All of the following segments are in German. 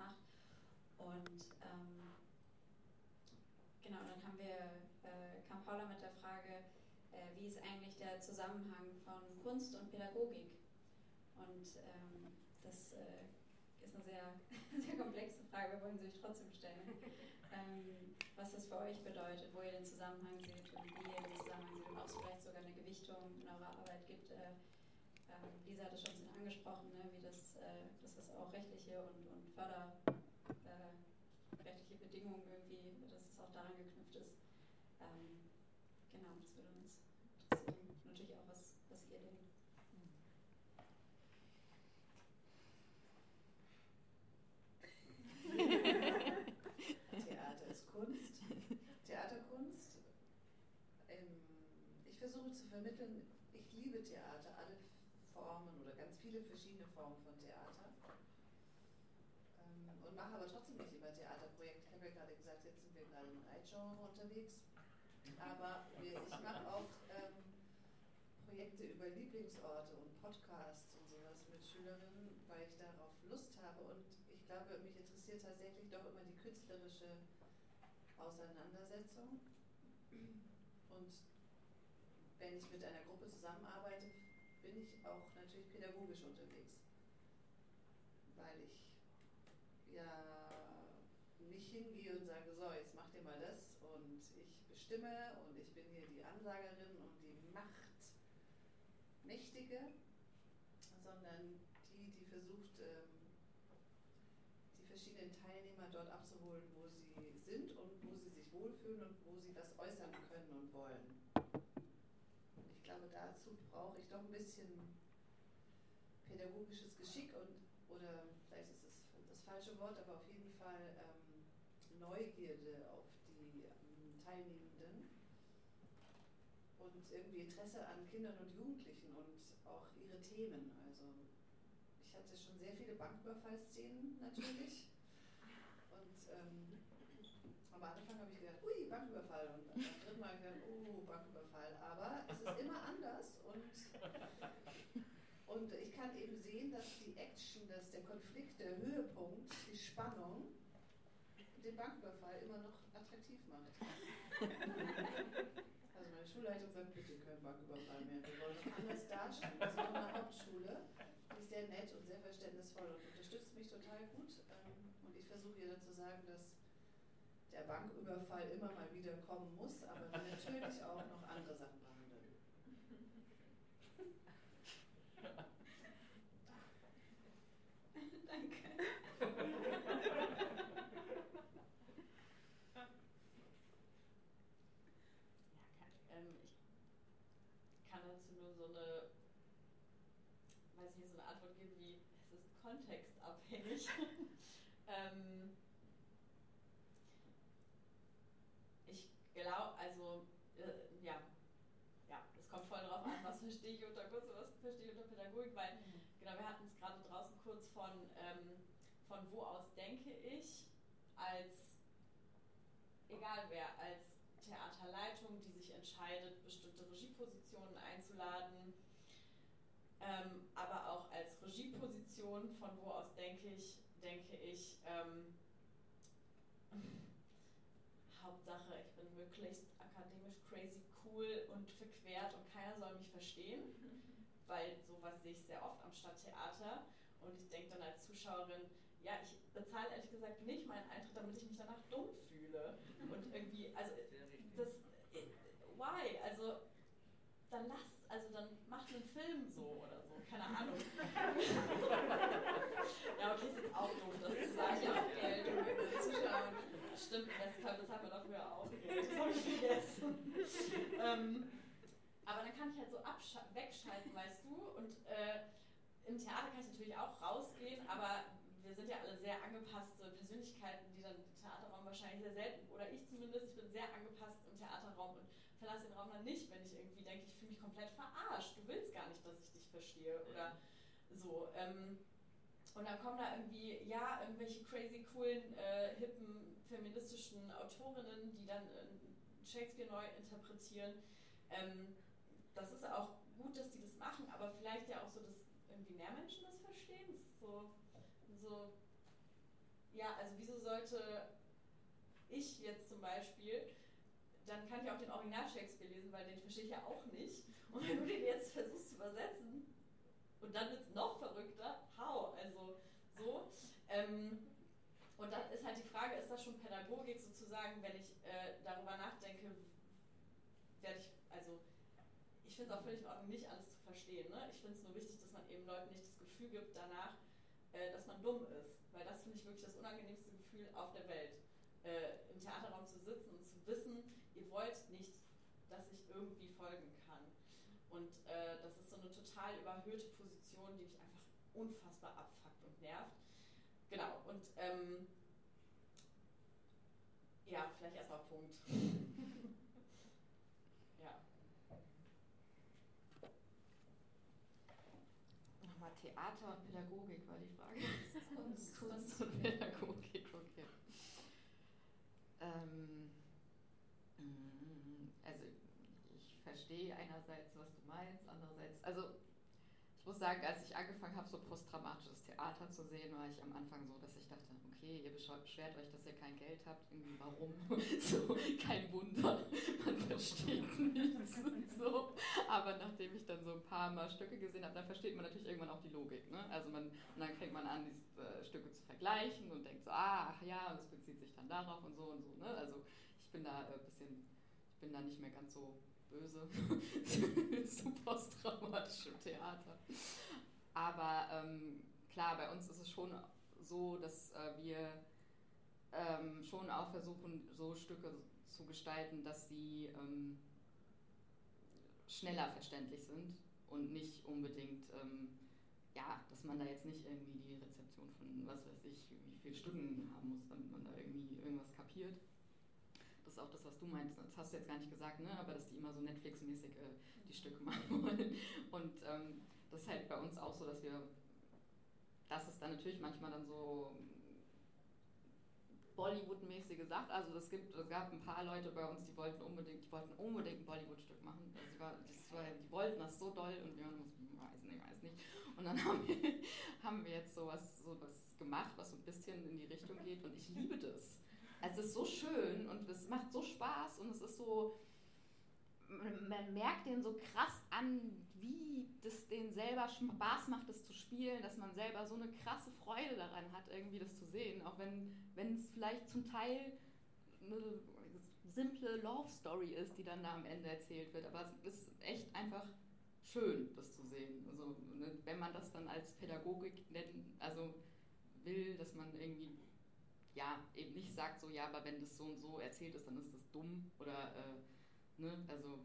macht. Und ähm, genau, dann haben wir, äh, kam Paula mit der Frage, äh, wie ist eigentlich der Zusammenhang von Kunst und Pädagogik? Und ähm, das äh, ist eine sehr, sehr komplexe Frage, wir wollen sie euch trotzdem stellen. Ähm, was das für euch bedeutet, wo ihr den Zusammenhang seht und wie ihr den Zusammenhang seht und ob es vielleicht sogar eine Gewichtung in eurer Arbeit gibt. Äh, äh, Lisa hat es schon ein bisschen angesprochen, ne, wie das, äh, das auch rechtliche und, und förderrechtliche äh, Bedingungen irgendwie, dass es auch daran geknüpft ist. Ähm, genau, das würde uns interessieren. Natürlich auch, was, was ihr denkt. Theater ist Kunst, Theaterkunst. Ähm, ich versuche zu vermitteln, ich liebe Theater, alle Formen oder ganz viele verschiedene Formen von Theater. Und mache aber trotzdem nicht immer Theaterprojekte. Ich habe ja gerade gesagt, jetzt sind wir gerade im Reitgenre unterwegs. Aber ich mache auch ähm, Projekte über Lieblingsorte und Podcasts und sowas mit Schülerinnen, weil ich darauf Lust habe. Und ich glaube, mich interessiert tatsächlich doch immer die künstlerische Auseinandersetzung. Und wenn ich mit einer Gruppe zusammenarbeite, bin ich auch natürlich pädagogisch unterwegs. Weil ich ja nicht hingehe und sage, so, jetzt macht ihr mal das und ich bestimme und ich bin hier die Ansagerin und die Macht Mächtige, sondern die, die versucht, ähm, die verschiedenen Teilnehmer dort abzuholen, wo sie sind und wo sie sich wohlfühlen und wo sie was äußern können und wollen. Ich glaube, dazu brauche ich doch ein bisschen pädagogisches Geschick und, oder vielleicht ist es das falsche Wort, aber auf jeden Fall ähm, Neugierde auf die ähm, Teilnehmenden und irgendwie Interesse an Kindern und Jugendlichen und auch ihre Themen. Also ich hatte schon sehr viele Banküberfallszenen natürlich. Und ähm, am Anfang habe ich gedacht, ui, Banküberfall. Und beim dritten Mal habe ich gedacht, oh, Banküberfall. Aber es ist immer anders und, und ich kann eben sehen, dass die Action, dass der Konflikt, der Höhepunkt, die Spannung den Banküberfall immer noch attraktiv macht. Also meine Schulleitung sagt, bitte keinen Banküberfall mehr. Wir wollen noch anders darstellen. Das ist auch eine Hauptschule. Die ist sehr nett und sehr verständnisvoll und unterstützt mich total gut. Ähm, und ich versuche ihr dann zu sagen, dass der Banküberfall immer mal wieder kommen muss, aber natürlich auch noch andere Sachen behandeln. Danke. ähm, ich kann dazu nur so eine, weiß nicht, so eine Antwort geben wie, es ist kontextabhängig. ähm, ich glaube, also, äh, ja, ja, es kommt voll drauf an, was verstehe ich unter Kunst und was verstehe ich unter Pädagogik, weil, mhm. genau, wir hatten es gerade draußen kurz von, ähm, von wo aus denke ich als, egal wer, als Theaterleitung, die sich entscheidet, bestimmte Regiepositionen einzuladen, ähm, aber auch als Regieposition, von wo aus denke ich, denke ich, ähm, Hauptsache, ich bin möglichst akademisch crazy cool und verquert und keiner soll mich verstehen, weil sowas sehe ich sehr oft am Stadttheater und ich denke dann als Zuschauerin, ja, ich bezahle ehrlich gesagt nicht meinen Eintritt, damit ich mich danach dumm fühle. Und irgendwie, also das, why? Also dann lasst, also dann macht einen Film so Ahnung. ja, okay, ist jetzt auch doof, das zu sagen, ja auch Geld, um Zuschauer. Stimmt, das haben wir dafür auch Geld, das habe ich vergessen. ähm, aber dann kann ich halt so wegschalten, weißt du, und äh, im Theater kann ich natürlich auch rausgehen, aber wir sind ja alle sehr angepasste Persönlichkeiten, die dann den Theaterraum wahrscheinlich sehr selten, oder ich zumindest, ich bin sehr angepasst im Theaterraum und verlasse den Raum dann nicht, wenn ich irgendwie denke, ich fühle mich komplett verarscht, du willst gar nicht, dass ich verstehe oder so. Ähm, und dann kommen da irgendwie, ja, irgendwelche crazy, coolen, äh, hippen, feministischen Autorinnen, die dann äh, Shakespeare neu interpretieren. Ähm, das ist auch gut, dass die das machen, aber vielleicht ja auch so, dass irgendwie mehr Menschen das verstehen. Das so, so, ja, also wieso sollte ich jetzt zum Beispiel, dann kann ich auch den Original Shakespeare lesen, weil den verstehe ich ja auch nicht. Und wenn du den jetzt versuchst zu übersetzen, und dann wird es noch verrückter, how? Also so. Ähm, und dann ist halt die Frage, ist das schon Pädagogik sozusagen, wenn ich äh, darüber nachdenke, werde ich, also ich finde es auch völlig in Ordnung, nicht alles zu verstehen. Ne? Ich finde es nur wichtig, dass man eben Leuten nicht das Gefühl gibt danach, äh, dass man dumm ist. Weil das finde ich wirklich das unangenehmste Gefühl auf der Welt. Äh, Im Theaterraum zu sitzen und zu wissen, ihr wollt nicht, dass ich irgendwie folgen. Und äh, das ist so eine total überhöhte Position, die mich einfach unfassbar abfuckt und nervt. Genau, und ähm, ja, vielleicht erstmal Punkt. ja. Nochmal Theater und Pädagogik war die Frage. Kunst, Kunst und Pädagogik, okay. Ähm, mm, also verstehe einerseits, was du meinst, andererseits, also ich muss sagen, als ich angefangen habe, so posttraumatisches Theater zu sehen, war ich am Anfang so, dass ich dachte, okay, ihr beschwert euch, dass ihr kein Geld habt, irgendwie warum? so, kein Wunder, man versteht nichts und so. Aber nachdem ich dann so ein paar Mal Stücke gesehen habe, dann versteht man natürlich irgendwann auch die Logik. Ne? Also man, und dann fängt man an, diese äh, Stücke zu vergleichen und denkt so, ah, ach ja, und es bezieht sich dann darauf und so und so. Ne? Also ich bin da ein äh, bisschen, ich bin da nicht mehr ganz so böse zu posttraumatischem Theater. Aber ähm, klar, bei uns ist es schon so, dass äh, wir ähm, schon auch versuchen, so Stücke zu gestalten, dass sie ähm, schneller verständlich sind und nicht unbedingt, ähm, ja, dass man da jetzt nicht irgendwie die Rezeption von was weiß ich, wie viele Stücken haben muss, damit man da irgendwie irgendwas kapiert. Das ist auch das, was du meinst. Das hast du jetzt gar nicht gesagt, ne? aber dass die immer so Netflix-mäßig äh, die Stücke machen wollen. Und ähm, das ist halt bei uns auch so, dass wir dass es dann natürlich manchmal dann so Bollywood-mäßige Sachen, also es gibt, es gab ein paar Leute bei uns, die wollten unbedingt, die wollten unbedingt ein Bollywood-Stück machen. Also die, war, das war, die wollten das so doll und wir haben uns, weiß nicht, weiß nicht. Und dann haben wir, haben wir jetzt sowas, sowas gemacht, was so ein bisschen in die Richtung geht und ich liebe das. Also es ist so schön und es macht so Spaß und es ist so, man merkt den so krass an, wie das den selber Spaß macht, das zu spielen, dass man selber so eine krasse Freude daran hat, irgendwie das zu sehen, auch wenn es vielleicht zum Teil eine simple Love Story ist, die dann da am Ende erzählt wird, aber es ist echt einfach schön, das zu sehen. Also ne, wenn man das dann als Pädagogik nennen, also will, dass man irgendwie ja eben nicht sagt so ja, aber wenn das so und so erzählt ist, dann ist das dumm oder äh, Ne? Also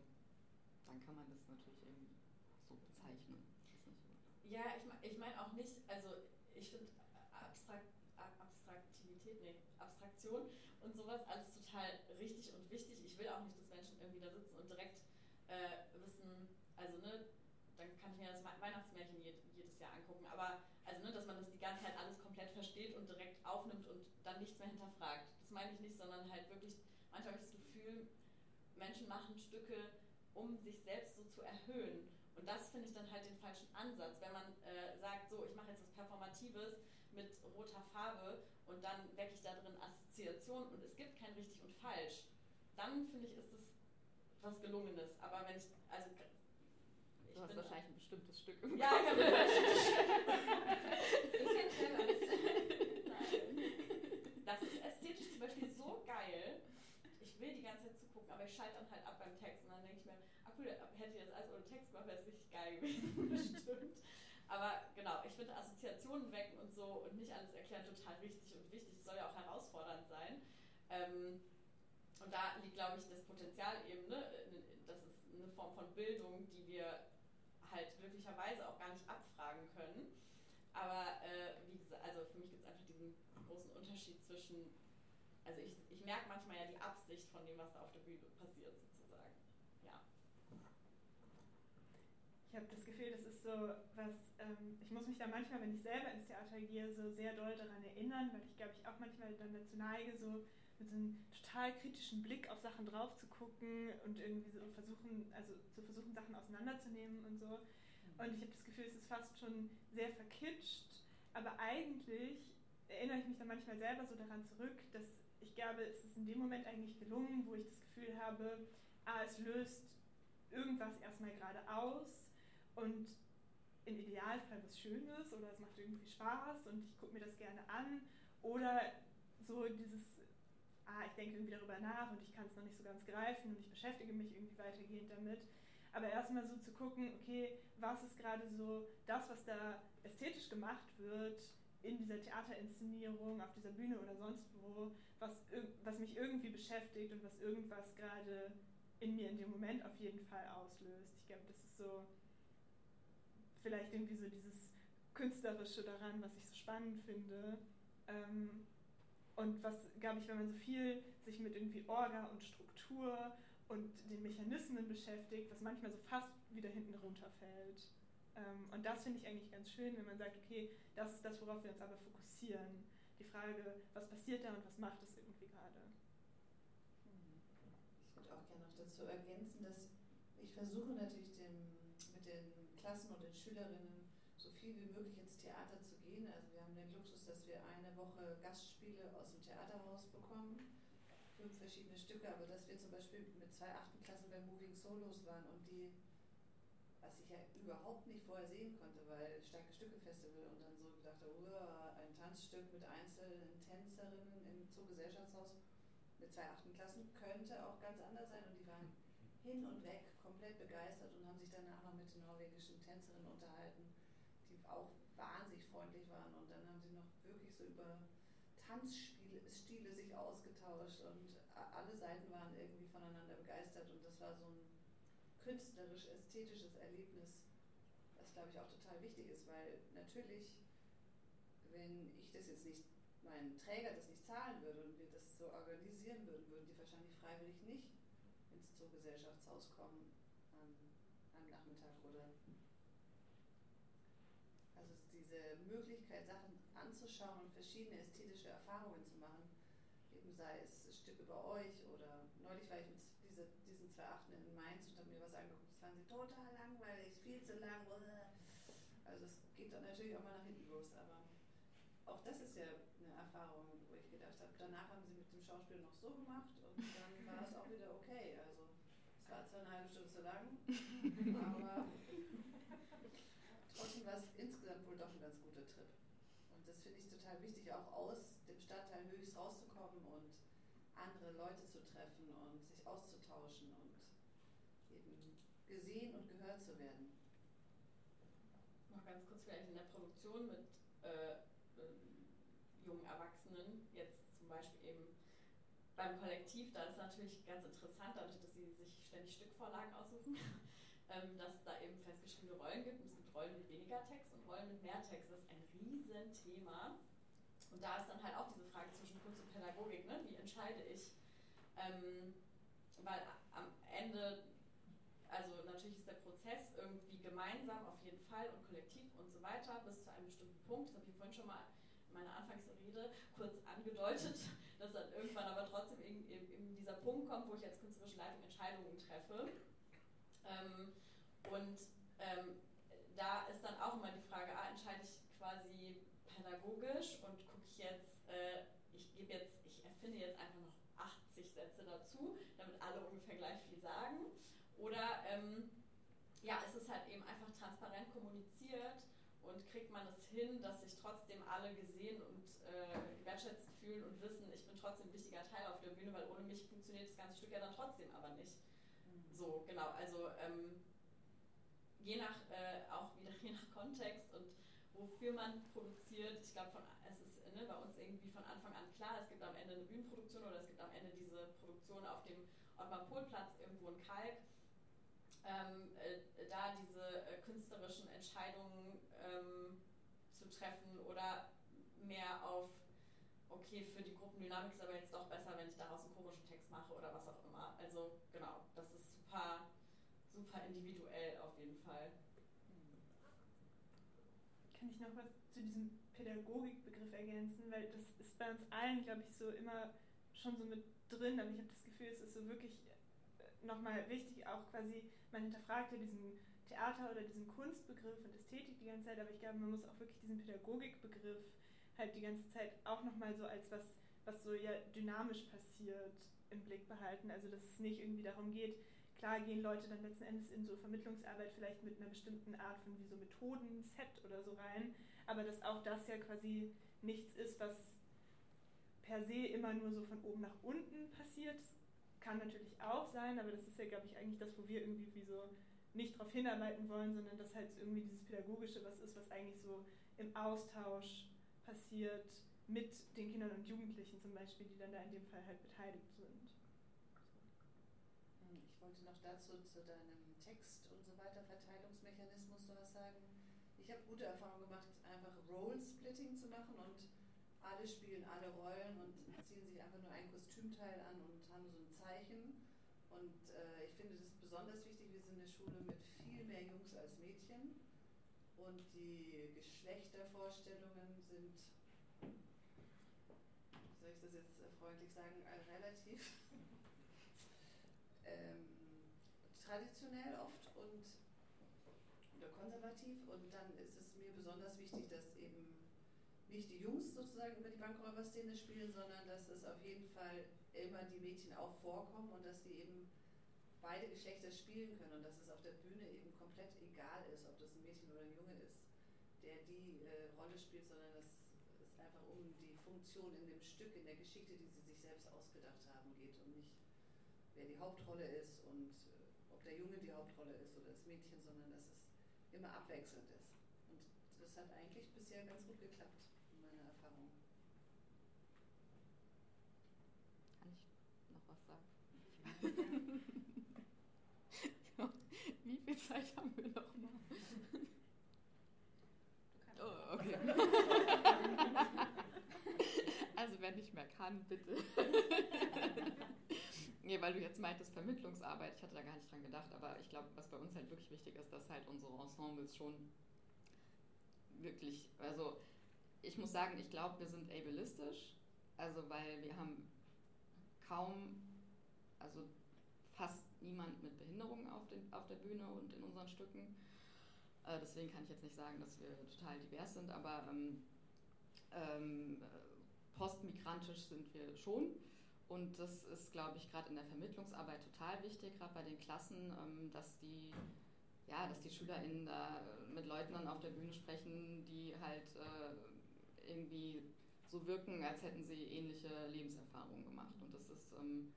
dann kann man das natürlich irgendwie so bezeichnen. Ja, ich, ich meine auch nicht, also ich finde Abstrakt, Abstraktivität, nee, Abstraktion und sowas alles total richtig und wichtig. Ich will auch nicht, dass Menschen irgendwie da sitzen und direkt äh, wissen, also ne, dann kann ich mir das Weihnachtsmärchen jedes Jahr angucken, aber also ne, dass man das die ganze Zeit alles komplett versteht und direkt aufnimmt und dann nichts mehr hinterfragt. Das meine ich nicht, sondern halt wirklich, manchmal habe ich das Gefühl, Menschen machen Stücke, um sich selbst so zu erhöhen. Und das finde ich dann halt den falschen Ansatz, wenn man äh, sagt, so, ich mache jetzt was Performatives mit roter Farbe und dann wecke ich da drin Assoziationen und es gibt kein richtig und falsch. Dann finde ich, ist es was Gelungenes. Aber wenn ich, also ich du hast wahrscheinlich ein bestimmtes Stück im Ja, ich habe ein bestimmtes Stück. Das ist ästhetisch zum Beispiel so geil. Ich will die ganze Zeit zugucken, aber ich schalte dann halt ab beim Text und dann denke ich mir, ah cool, hätte ich das alles ohne Text gemacht, wäre es richtig geil gewesen, bestimmt. Aber genau, ich finde Assoziationen wecken und so und nicht alles erklären total richtig und wichtig. Es soll ja auch herausfordernd sein. Ähm, und da liegt, glaube ich, das Potenzial eben, ne? das ist eine Form von Bildung, die wir halt glücklicherweise auch gar nicht abfragen können. Aber äh, also für mich gibt es einfach diesen großen Unterschied zwischen also ich, ich merke manchmal ja die Absicht von dem, was da auf der Bühne passiert, sozusagen. Ja. Ich habe das Gefühl, das ist so was, ähm, ich muss mich da manchmal, wenn ich selber ins Theater gehe, so sehr doll daran erinnern, weil ich glaube, ich auch manchmal dann dazu neige, so mit so einem total kritischen Blick auf Sachen drauf zu gucken und irgendwie so versuchen, also zu versuchen, Sachen auseinanderzunehmen und so. Mhm. Und ich habe das Gefühl, es ist fast schon sehr verkitscht, aber eigentlich erinnere ich mich dann manchmal selber so daran zurück, dass ich glaube, es ist in dem Moment eigentlich gelungen, wo ich das Gefühl habe, ah, es löst irgendwas erstmal gerade aus und im Idealfall was Schönes oder es macht irgendwie Spaß und ich gucke mir das gerne an oder so dieses, ah, ich denke irgendwie darüber nach und ich kann es noch nicht so ganz greifen und ich beschäftige mich irgendwie weitergehend damit. Aber erstmal so zu gucken, okay, was ist gerade so das, was da ästhetisch gemacht wird in dieser Theaterinszenierung, auf dieser Bühne oder sonst wo, was, was mich irgendwie beschäftigt und was irgendwas gerade in mir in dem Moment auf jeden Fall auslöst. Ich glaube, das ist so vielleicht irgendwie so dieses Künstlerische daran, was ich so spannend finde. Ähm, und was, glaube ich, wenn man so viel sich mit irgendwie Orga und Struktur und den Mechanismen beschäftigt, was manchmal so fast wieder hinten runterfällt. Ähm, und das finde ich eigentlich ganz schön, wenn man sagt, okay, das ist das, worauf wir uns aber fokussieren. Die Frage, was passiert da und was macht es irgendwie gerade. Ich würde auch gerne noch dazu ergänzen, dass ich versuche natürlich dem, mit den Klassen und den Schülerinnen so viel wie möglich ins Theater zu gehen. Also wir haben den Luxus, dass wir eine Woche Gastspiele aus dem Theaterhaus bekommen fünf verschiedene Stücke, aber dass wir zum Beispiel mit zwei achten Klassen bei Moving Solos waren und die, was ich ja überhaupt nicht vorher sehen konnte, weil starke Stücke Festival und dann so gedacht habe, ein Tanzstück mit einzelnen Tänzerinnen im Zoogesellschaftshaus mit zwei achten Klassen könnte auch ganz anders sein. Und die waren hin und weg komplett begeistert und haben sich danach noch mit den norwegischen Tänzerinnen unterhalten, die auch wahnsinnig freundlich waren. Und dann haben sie noch wirklich so über Tanzstile sich ausgetauscht und alle Seiten waren irgendwie voneinander begeistert und das war so ein künstlerisch-ästhetisches Erlebnis, was glaube ich auch total wichtig ist, weil natürlich, wenn ich das jetzt nicht, mein Träger das nicht zahlen würde und wir das so organisieren würden, würden die wahrscheinlich freiwillig nicht ins Zoogesellschaftshaus kommen am, am Nachmittag oder also diese Möglichkeit, Sachen anzuschauen und verschiedene ästhetische Erfahrungen zu machen, sei es ein Stück über euch oder neulich war ich mit diese, diesen zwei Achten in Mainz und habe mir was angeguckt, das fanden sie total langweilig, viel zu lang. Also es geht dann natürlich auch mal nach hinten los, aber auch das ist ja eine Erfahrung, wo ich gedacht habe, danach haben sie mit dem Schauspiel noch so gemacht und dann war es auch wieder okay. Also es war zwar eine halbe Stunde zu lang, aber trotzdem war es insgesamt wohl doch ein ganz guter Trip. Und das finde ich total wichtig, auch aus dem Stadtteil Höchst rauszukommen und andere Leute zu treffen und sich auszutauschen und eben gesehen und gehört zu werden. Noch ganz kurz vielleicht in der Produktion mit äh, ähm, jungen Erwachsenen, jetzt zum Beispiel eben beim Kollektiv, da ist natürlich ganz interessant, dadurch, dass sie sich ständig Stückvorlagen aussuchen, ähm, dass es da eben festgeschriebene Rollen gibt. es gibt Rollen mit weniger Text und Rollen mit mehr Text. Das ist ein Riesenthema. Und da ist dann halt auch diese Frage zwischen Kunst und Pädagogik, ne? wie entscheide ich? Ähm, weil am Ende, also natürlich ist der Prozess irgendwie gemeinsam auf jeden Fall und kollektiv und so weiter bis zu einem bestimmten Punkt. Das habe ich vorhin schon mal in meiner Anfangsrede kurz angedeutet, dass dann irgendwann aber trotzdem eben, eben dieser Punkt kommt, wo ich als künstlerische Leitung Entscheidungen treffe. Ähm, und ähm, da ist dann auch immer die Frage, ah, entscheide ich quasi pädagogisch und jetzt, äh, ich gebe jetzt, ich erfinde jetzt einfach noch 80 Sätze dazu, damit alle ungefähr gleich viel sagen. Oder ähm, ja, es ist halt eben einfach transparent kommuniziert und kriegt man es hin, dass sich trotzdem alle gesehen und äh, gewertschätzt fühlen und wissen, ich bin trotzdem ein wichtiger Teil auf der Bühne, weil ohne mich funktioniert das ganze Stück ja dann trotzdem aber nicht. Mhm. So, genau, also ähm, je nach, äh, auch wieder je nach Kontext und wofür man produziert. Ich glaube, es ist ne, bei uns irgendwie von Anfang an klar, es gibt am Ende eine Bühnenproduktion oder es gibt am Ende diese Produktion auf dem Ottmar-Pohl-Platz irgendwo in Kalk. Ähm, äh, da diese äh, künstlerischen Entscheidungen ähm, zu treffen oder mehr auf, okay, für die Gruppendynamik ist aber jetzt doch besser, wenn ich daraus einen chorischen Text mache oder was auch immer. Also genau, das ist super, super individuell auf jeden Fall kann ich noch was zu diesem Pädagogikbegriff ergänzen, weil das ist bei uns allen, glaube ich, so immer schon so mit drin, aber ich habe das Gefühl, es ist so wirklich äh, nochmal wichtig, auch quasi, man hinterfragt ja diesen Theater- oder diesen Kunstbegriff und Ästhetik die ganze Zeit, aber ich glaube, man muss auch wirklich diesen Pädagogikbegriff halt die ganze Zeit auch nochmal so als was, was so ja dynamisch passiert im Blick behalten. Also dass es nicht irgendwie darum geht, klar gehen Leute dann letzten Endes in so Vermittlungsarbeit vielleicht mit einer bestimmten Art von wie so Methoden-Set oder so rein, aber dass auch das ja quasi nichts ist, was per se immer nur so von oben nach unten passiert. Das kann natürlich auch sein, aber das ist ja, glaube ich, eigentlich das, wo wir irgendwie wie so nicht darauf hinarbeiten wollen, sondern dass halt irgendwie dieses Pädagogische was ist, was eigentlich so im Austausch passiert mit den Kindern und Jugendlichen zum Beispiel, die dann da in dem Fall halt beteiligt sind. Hm, ich wollte noch dazu zu deinem Text und so weiter, Verteilungsmechanismus noch was sagen. Ich habe gute Erfahrungen gemacht, einfach Role-Splitting zu machen und alle spielen alle Rollen und ziehen sich einfach nur ein Kostümteil an und haben so ein Zeichen. Und äh, ich finde das besonders wichtig. Wir sind eine Schule mit viel mehr Jungs als Mädchen. Und die Geschlechtervorstellungen sind, wie soll ich das jetzt freundlich sagen, relativ ähm, traditionell oft und konservativ. Und dann ist es mir besonders wichtig, dass eben nicht die Jungs sozusagen über die Bankräuberszene spielen, sondern dass es auf jeden Fall immer die Mädchen auch vorkommen und dass sie eben beide Geschlechter spielen können und dass es auf der Bühne eben komplett egal ist, ob das ein Mädchen oder ein Junge ist, der die äh, Rolle spielt, sondern dass es einfach um die Funktion in dem Stück, in der Geschichte, die sie sich selbst ausgedacht haben, geht und nicht wer die Hauptrolle ist und äh, ob der Junge die Hauptrolle ist oder das Mädchen, sondern dass es immer abwechselnd ist. Und das hat eigentlich bisher ganz gut geklappt. Wie viel Zeit haben wir noch mal? Oh, okay. also wenn ich mehr kann, bitte. nee, weil du jetzt meintest Vermittlungsarbeit, ich hatte da gar nicht dran gedacht, aber ich glaube, was bei uns halt wirklich wichtig ist, dass halt unsere Ensembles schon wirklich, also ich muss sagen, ich glaube, wir sind ableistisch, also weil wir haben kaum also fast niemand mit Behinderung auf, den, auf der Bühne und in unseren Stücken. Äh, deswegen kann ich jetzt nicht sagen, dass wir total divers sind, aber ähm, ähm, postmigrantisch sind wir schon. Und das ist, glaube ich, gerade in der Vermittlungsarbeit total wichtig, gerade bei den Klassen, ähm, dass die ja, dass die SchülerInnen da mit Leuten dann auf der Bühne sprechen, die halt äh, irgendwie so wirken, als hätten sie ähnliche Lebenserfahrungen gemacht. Und das ist ähm,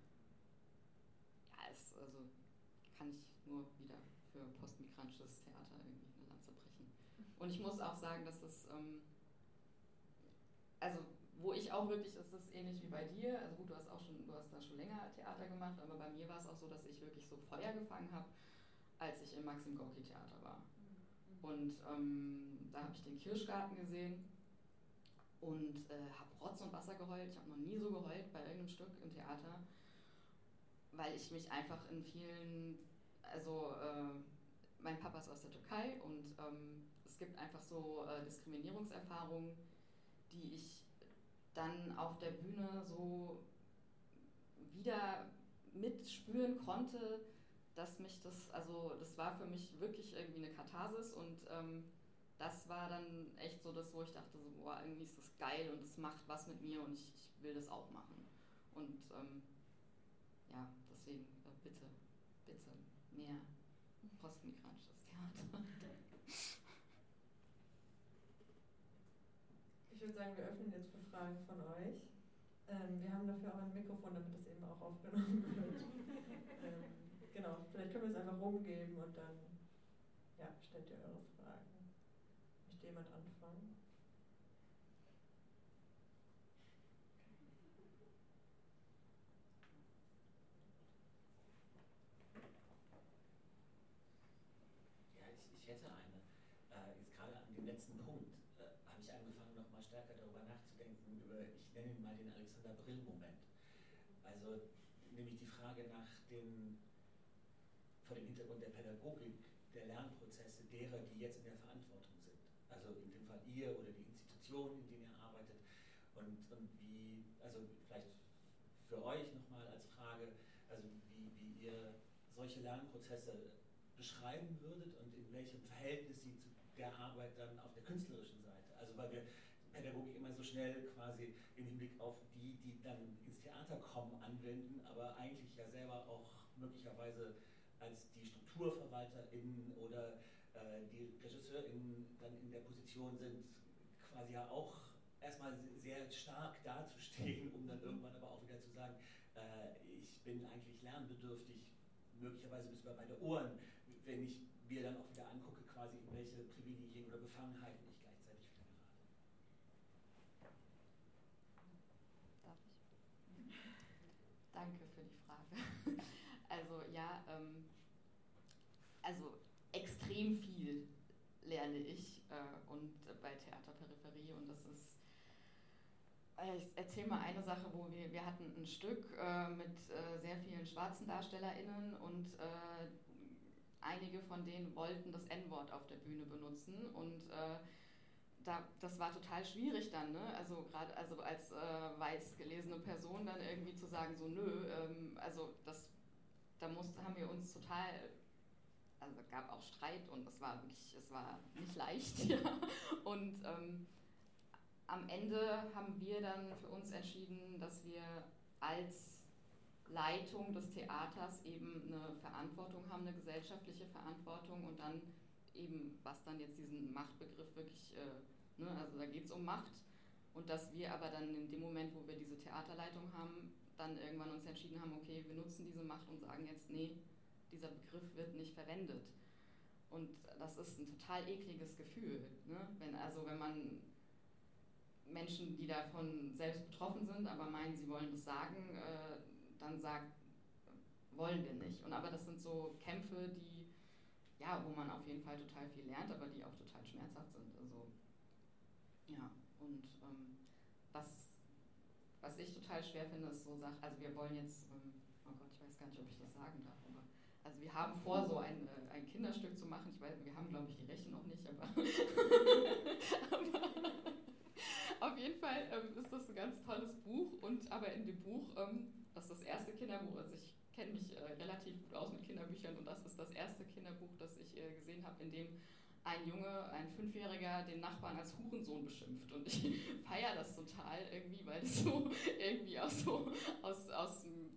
also kann ich nur wieder für postmigrantisches Theater irgendwie eine Lanze brechen. Und ich muss auch sagen, dass das, ähm, also wo ich auch wirklich, ist das ähnlich wie bei dir, also gut, du hast auch schon, du hast da schon länger Theater gemacht, aber bei mir war es auch so, dass ich wirklich so Feuer gefangen habe, als ich im Maxim Gorki Theater war. Und ähm, da habe ich den Kirschgarten gesehen und äh, habe Rotz und Wasser geheult. Ich habe noch nie so geheult bei irgendeinem Stück im Theater weil ich mich einfach in vielen, also äh, mein Papa ist aus der Türkei und ähm, es gibt einfach so äh, Diskriminierungserfahrungen, die ich dann auf der Bühne so wieder mitspüren konnte, dass mich das, also das war für mich wirklich irgendwie eine Katharsis und ähm, das war dann echt so das, wo ich dachte, so, boah, irgendwie ist das geil und es macht was mit mir und ich, ich will das auch machen. Und ähm, ja, deswegen äh, bitte, bitte mehr postmigrantisches Theater. Ich würde sagen, wir öffnen jetzt für Fragen von euch. Ähm, wir haben dafür auch ein Mikrofon, damit das eben auch aufgenommen wird. ähm, genau, vielleicht können wir es einfach rumgeben und dann ja, stellt ihr eure Fragen. Möchte jemand anfangen? Pädagogik der Lernprozesse derer, die jetzt in der Verantwortung sind. Also in dem Fall ihr oder die Institutionen, in denen ihr arbeitet. Und, und wie, also vielleicht für euch nochmal als Frage, also wie, wie ihr solche Lernprozesse beschreiben würdet und in welchem Verhältnis sie zu der Arbeit dann auf der künstlerischen Seite. Also weil wir Pädagogik immer so schnell quasi im Hinblick auf die, die dann ins Theater kommen, anwenden, aber eigentlich ja selber auch möglicherweise als die StrukturverwalterInnen oder äh, die RegisseurInnen dann in der Position sind, quasi ja auch erstmal sehr stark dazustehen, um dann irgendwann aber auch wieder zu sagen, äh, ich bin eigentlich lernbedürftig, möglicherweise bis über beide Ohren, wenn ich mir dann auch wieder angucke, quasi in welche Privilegien oder Befangenheiten ich gleichzeitig wieder gerate. Darf ich? Danke für die Frage. Also ja, ähm, also extrem viel lerne ich äh, und bei Theaterperipherie und das ist äh, ich erzähle mal eine Sache, wo wir, wir hatten ein Stück äh, mit äh, sehr vielen schwarzen DarstellerInnen und äh, einige von denen wollten das N-Wort auf der Bühne benutzen und äh, da, das war total schwierig dann, ne? also gerade also als äh, weiß gelesene Person dann irgendwie zu sagen, so nö, ähm, also das, da mussten, haben wir uns total also gab auch Streit und es war wirklich, es war nicht leicht. Ja. Und ähm, am Ende haben wir dann für uns entschieden, dass wir als Leitung des Theaters eben eine Verantwortung haben, eine gesellschaftliche Verantwortung und dann eben, was dann jetzt diesen Machtbegriff wirklich, äh, ne, also da geht es um Macht und dass wir aber dann in dem Moment, wo wir diese Theaterleitung haben, dann irgendwann uns entschieden haben, okay, wir nutzen diese Macht und sagen jetzt, nee, dieser Begriff wird nicht verwendet. Und das ist ein total ekliges Gefühl. Ne? Wenn, also wenn man Menschen, die davon selbst betroffen sind, aber meinen, sie wollen das sagen, äh, dann sagt, wollen wir nicht. Und aber das sind so Kämpfe, die, ja, wo man auf jeden Fall total viel lernt, aber die auch total schmerzhaft sind. Also, ja, und ähm, was, was ich total schwer finde, ist so Sachen, also wir wollen jetzt, ähm, oh Gott, ich weiß gar nicht, ob ich das sagen darf, aber also wir haben vor, so ein, äh, ein Kinderstück zu machen. Ich weiß, wir haben, glaube ich, die Rechte noch nicht, aber, auf jeden Fall ähm, ist das ein ganz tolles Buch. Und aber in dem Buch, ähm, das ist das erste Kinderbuch, also ich kenne mich äh, relativ gut aus mit Kinderbüchern und das ist das erste Kinderbuch, das ich äh, gesehen habe, in dem ein Junge, ein Fünfjähriger, den Nachbarn als Hurensohn beschimpft. Und ich feiere das total irgendwie, weil das so irgendwie auch so aus, aus dem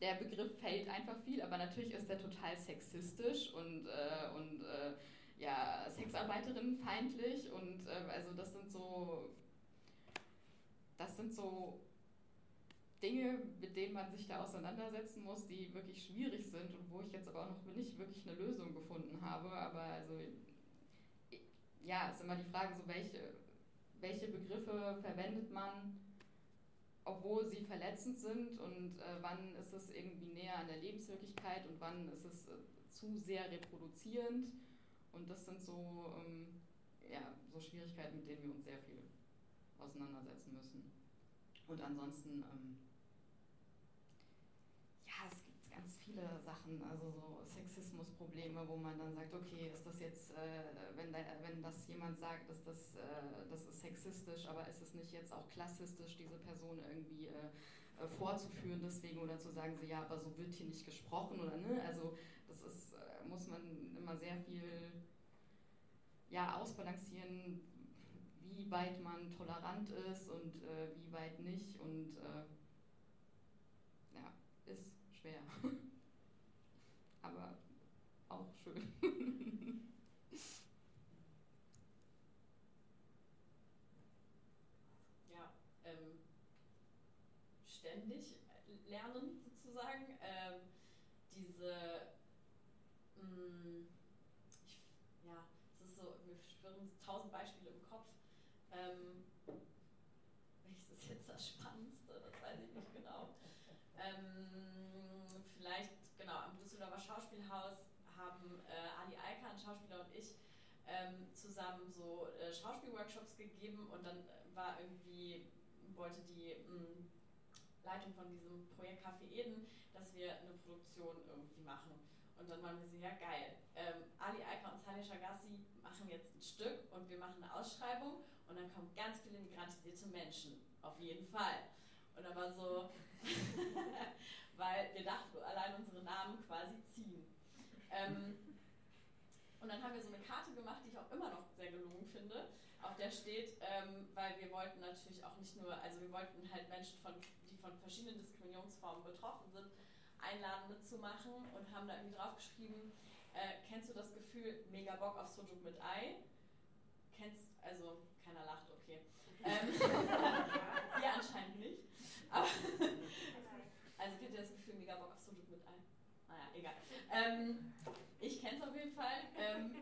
der Begriff fällt einfach viel, aber natürlich ist der total sexistisch und, äh, und äh, ja, Sexarbeiterinnenfeindlich und äh, also das sind so, das sind so Dinge, mit denen man sich da auseinandersetzen muss, die wirklich schwierig sind und wo ich jetzt aber auch noch nicht wirklich eine Lösung gefunden habe. Aber also ja, ist immer die Frage, so welche, welche Begriffe verwendet man, obwohl sie verletzend sind und äh, wann ist es irgendwie näher an der Lebenswirklichkeit und wann ist es äh, zu sehr reproduzierend. Und das sind so, ähm, ja, so Schwierigkeiten, mit denen wir uns sehr viel auseinandersetzen müssen. Und ansonsten, ähm, ja, es gibt ganz viele Sachen, also so Sexismusprobleme, wo man dann sagt, okay, ist das jetzt, äh, wenn, da, wenn das jemand sagt, dass das, äh, das ist sexistisch, aber ist es nicht jetzt auch klassistisch, diese Person irgendwie äh, äh, vorzuführen deswegen oder zu sagen, so ja, aber so wird hier nicht gesprochen oder ne? Also das ist, äh, muss man immer sehr viel ja, ausbalancieren, wie weit man tolerant ist und äh, wie weit nicht und ja, ist schwer. Aber auch schön. ja, ähm, ständig lernen sozusagen. Ähm, diese, mh, mm, ich, ja, es ist so, mir schwirren tausend Beispiele im Kopf. Ähm, welches ist jetzt das Spannendste? Das weiß ich nicht genau. Ähm, vielleicht, genau, am Düsseldorfer Schauspielhaus haben äh, Ali Alkan, Schauspieler und ich, ähm, zusammen so äh, Schauspielworkshops gegeben und dann war irgendwie, wollte die mh, mm, Leitung von diesem Projekt Café Eden, dass wir eine Produktion irgendwie machen. Und dann waren wir so, ja geil. Ähm, Ali Alkan und Salih Shagassi machen jetzt ein Stück und wir machen eine Ausschreibung und dann kommen ganz viele migrantisierte Menschen. Auf jeden Fall. Und war so, weil wir dachten, allein unsere Namen quasi ziehen. Ähm, und dann haben wir so eine Karte gemacht, die ich auch immer noch sehr gelungen finde, auf der steht, ähm, weil wir wollten natürlich auch nicht nur, also wir wollten halt Menschen, von, die von verschiedenen Diskriminierungsformen betroffen sind, einladen mitzumachen und haben da irgendwie draufgeschrieben, äh, kennst du das Gefühl, mega Bock auf Sojuk mit Ei? Kennst, also keiner lacht, okay. Ähm, ihr anscheinend nicht. Aber, also kennt ihr das Gefühl, mega Bock auf Sojuk mit Ei? Naja, egal. Ähm, ich kenn's auf jeden Fall. Ähm,